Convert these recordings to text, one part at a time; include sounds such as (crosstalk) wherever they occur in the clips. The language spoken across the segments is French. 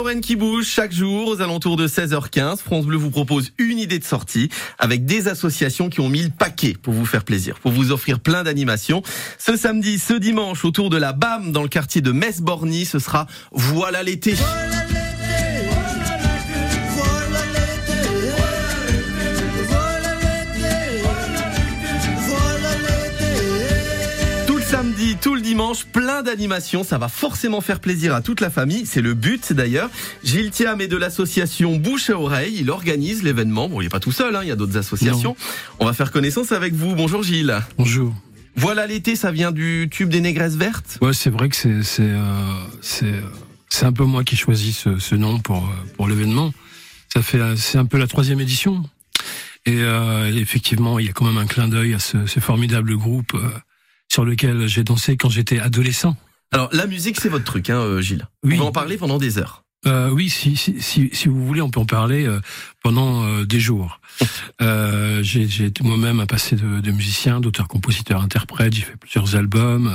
Lorraine qui bouge chaque jour aux alentours de 16h15. France Bleu vous propose une idée de sortie avec des associations qui ont mis le paquet pour vous faire plaisir, pour vous offrir plein d'animations. Ce samedi, ce dimanche, autour de la BAM dans le quartier de Metz-Borny, ce sera Voilà l'été. Dimanche, plein d'animations. Ça va forcément faire plaisir à toute la famille. C'est le but d'ailleurs. Gilles Thiam est de l'association Bouche à Oreille. Il organise l'événement. Bon, il n'est pas tout seul, hein. il y a d'autres associations. On va faire connaissance avec vous. Bonjour Gilles. Bonjour. Voilà l'été, ça vient du tube des négresses vertes? Ouais, c'est vrai que c'est c'est euh, c'est un peu moi qui choisis ce, ce nom pour euh, pour l'événement. Ça fait c'est un peu la troisième édition. Et euh, effectivement, il y a quand même un clin d'œil à ce, ce formidable groupe euh, sur lequel j'ai dansé quand j'étais adolescent. Alors la musique, c'est votre truc, hein, euh, Gilles. Oui. On va en parler pendant des heures. Euh, oui, si, si, si, si, vous voulez, on peut en parler euh, pendant euh, des jours. (laughs) Euh, j'ai été moi-même un passé de, de musicien, d'auteur, compositeur, interprète. J'ai fait plusieurs albums.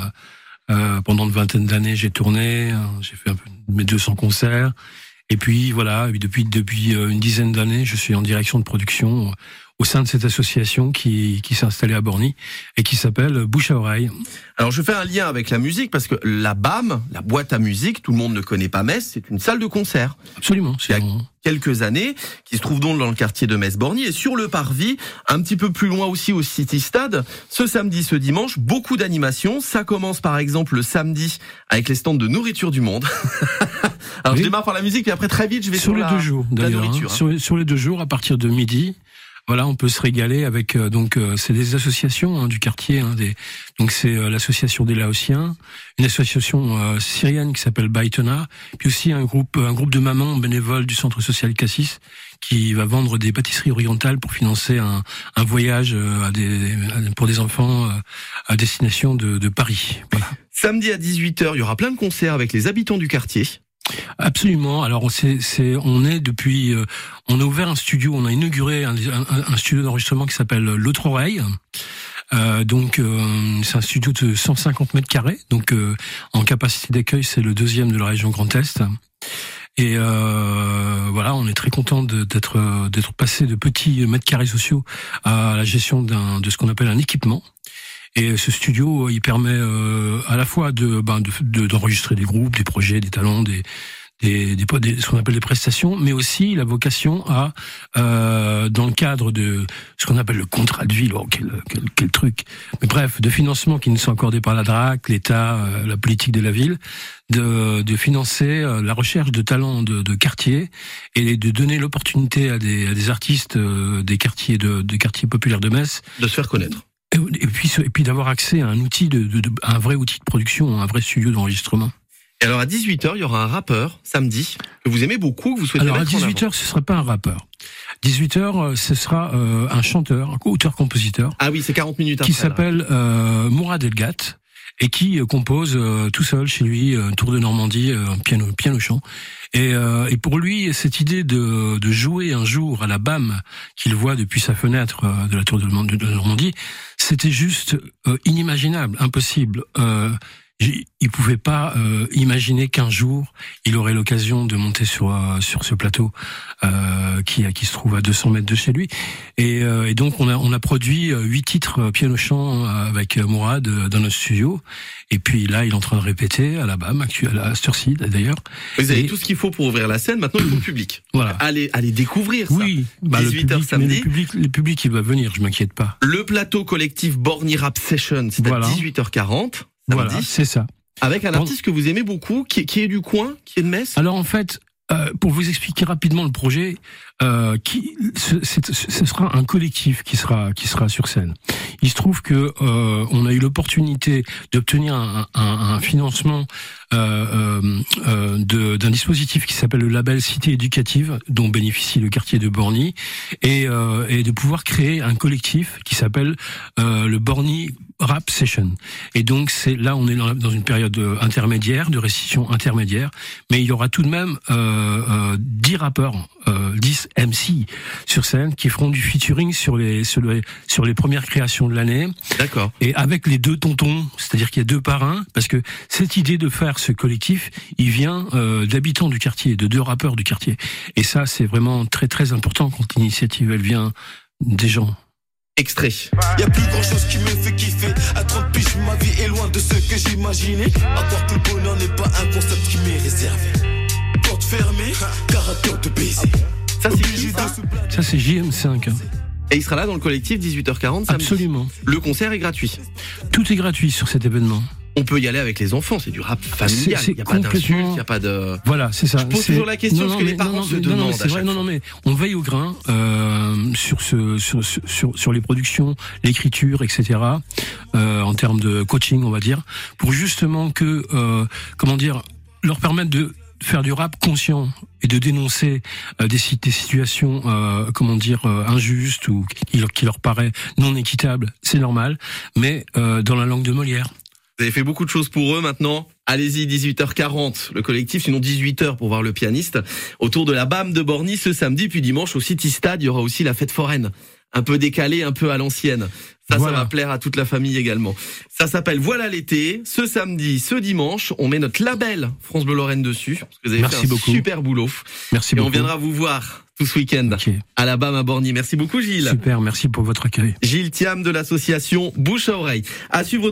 pendant une vingtaine d'années, j'ai tourné. Hein, j'ai fait un peu mes 200 concerts. Et puis voilà, depuis depuis une dizaine d'années, je suis en direction de production au sein de cette association qui, qui s'est installée à Borny et qui s'appelle Bouche à Oreille. Alors je fais un lien avec la musique parce que la BAM, la boîte à musique, tout le monde ne connaît pas Metz, c'est une salle de concert. Absolument. Il y a quelques années, qui se trouve donc dans le quartier de Metz-Borny et sur le parvis, un petit peu plus loin aussi au City Stade, ce samedi, ce dimanche, beaucoup d'animations. Ça commence par exemple le samedi avec les stands de nourriture du monde. (laughs) Alors je démarre par la musique et après très vite je vais sur, les deux jours d'ailleurs. Hein. Sur, sur les deux jours à partir de midi voilà, on peut se régaler avec euh, donc euh, c'est des associations hein, du quartier. Hein, des, donc c'est euh, l'association des Laotiens, une association syrienne qui s'appelle Baitona, puis aussi un groupe un groupe de mamans bénévoles du centre social Cassis qui va vendre des pâtisseries orientales pour financer un, un voyage à des, pour des enfants à destination de, de Paris. Voilà. Samedi à 18h, il y aura plein de concerts avec les habitants du quartier. Absolument. Alors c'est c'est on est depuis euh, on a ouvert un studio, on a inauguré un, un, studio d'enregistrement qui s'appelle l'autre oreille. Euh, donc euh, c'est un studio de 150 mètres carrés. Donc euh, en capacité d'accueil, c'est le deuxième de la région Grand Est. Et voilà, on est très content d'être d'être passé de petits mètres carrés sociaux à la gestion d'un de ce qu'on appelle un équipement. Et ce studio, il permet euh, à la fois de, ben, d'enregistrer de, des groupes, des projets, des talents, des, des, des, ce qu'on appelle des prestations, mais aussi la vocation à, euh, dans le cadre de ce qu'on appelle le contrat de ville, oh, quel, quel, quel, truc, mais bref, de financement qui nous sont accordés par la DRAC, l'État, euh, la politique de la ville, de, de financer euh, la recherche de talents de, de quartier et de donner l'opportunité à des, à des artistes euh, des quartiers de, des quartiers populaires de Metz de se faire connaître et puis, et puis d'avoir accès à un outil, de, de, de, un vrai outil de production, un vrai studio d'enregistrement. Et alors à 18h, il y aura un rappeur samedi que vous aimez beaucoup, que vous souhaitez Alors à 18h, ce sera pas un rappeur. 18h, euh, ce sera euh, un chanteur, un auteur-compositeur. Ah oui, c'est 40 minutes Qui s'appelle euh, Mourad Elgat et qui euh, compose euh, tout seul chez lui un tour de Normandie, un piano, piano chant. Et, et, pour lui, cette idée de, de, jouer un jour à la BAM qu'il voit depuis sa fenêtre de la tour de Normandie, c'était juste inimaginable, impossible il pouvait pas euh, imaginer qu'un jour il aurait l'occasion de monter sur euh, sur ce plateau euh, qui qui se trouve à 200 mètres de chez lui. Et, euh, et donc on a on a produit huit titres piano chant avec Mourad dans notre studio. Et puis là il est en train de répéter à la BAM actuelle à Sturcid d'ailleurs. Vous avez tout ce qu'il faut pour ouvrir la scène. Maintenant il faut le public. Voilà. Allez allez découvrir ça. Oui 18 bah, samedi le public le public il va venir je m'inquiète pas. Le plateau collectif Borny Rap Session c'est à 18h40 voilà, c'est ça. Avec un artiste que vous aimez beaucoup, qui, qui est du coin, qui est de Metz Alors en fait, euh, pour vous expliquer rapidement le projet, euh, qui, ce, ce, sera un collectif qui sera qui sera sur scène. Il se trouve que euh, on a eu l'opportunité d'obtenir un, un, un, financement euh, euh d'un dispositif qui s'appelle le label Cité éducative, dont bénéficie le quartier de Borny, et, euh, et de pouvoir créer un collectif qui s'appelle le Borny Rap Session. Et donc c'est là on est dans, une période intermédiaire, de restitution intermédiaire, mais il y aura tout de même euh, euh, 10 rappeurs, euh, 10 MC sur scène qui feront du featuring sur les sur les sur les premières créations de l'année. D'accord. Et avec les deux tontons, c'est-à-dire qu'il y a deux parrains, parce que cette idée de faire ce collectif, il vient euh, d'habitants du quartier, de deux rappeurs du quartier. Et ça, c'est vraiment très très important quand l'initiative elle vient des gens. Extrait. Y a plus grand chose qui me fait kiffer. À 30 piges, ma vie est loin de ce que j'imaginais. À croire que le bonheur n'est pas c'est JM5. hein. Et il sera là dans le collectif 18h40 samedi. Absolument. Le concert est gratuit. Tout est gratuit sur cet événement. On peut y aller avec les enfants, c'est du rap familial. Il n'y a pas d'insultes, il n'y a pas de... Voilà, c'est ça. Je pose toujours la question, parce que les parents non, se mais- non, non, demandent mais à vrai, non, non, mais on veille au grain euh, sur, ce, sur, sur, sur, sur les productions, l'écriture, etc. Euh, en termes de coaching, on va dire, pour justement que, euh, comment dire, leur permettre de faire du rap conscient et de dénoncer euh, des, si- des situations, euh, comment dire, euh, injustes ou qui leur, qui leur paraît non équitables, c'est normal, mais euh, dans la langue de Molière. Vous avez fait beaucoup de choses pour eux maintenant. Allez-y, 18h40, le collectif, sinon 18h pour voir le pianiste. Autour de la BAM de Borny ce samedi, puis dimanche au City Stade, il y aura aussi la fête foraine. Un peu décalée, un peu à l'ancienne. Ça, Voilà. ça va plaire à toute la famille également. Ça s'appelle Voilà l'été. Ce samedi, ce dimanche, on met notre label France Bleu Lorraine dessus. Parce que vous avez Merci fait un beaucoup. super boulot. Merci Et on beaucoup. viendra vous voir tout ce week-end Ok. à la BAM à Borny. Merci beaucoup Gilles. Super, merci pour votre accueil. Gilles Thiam de l'association Bouche à oreille. À suivre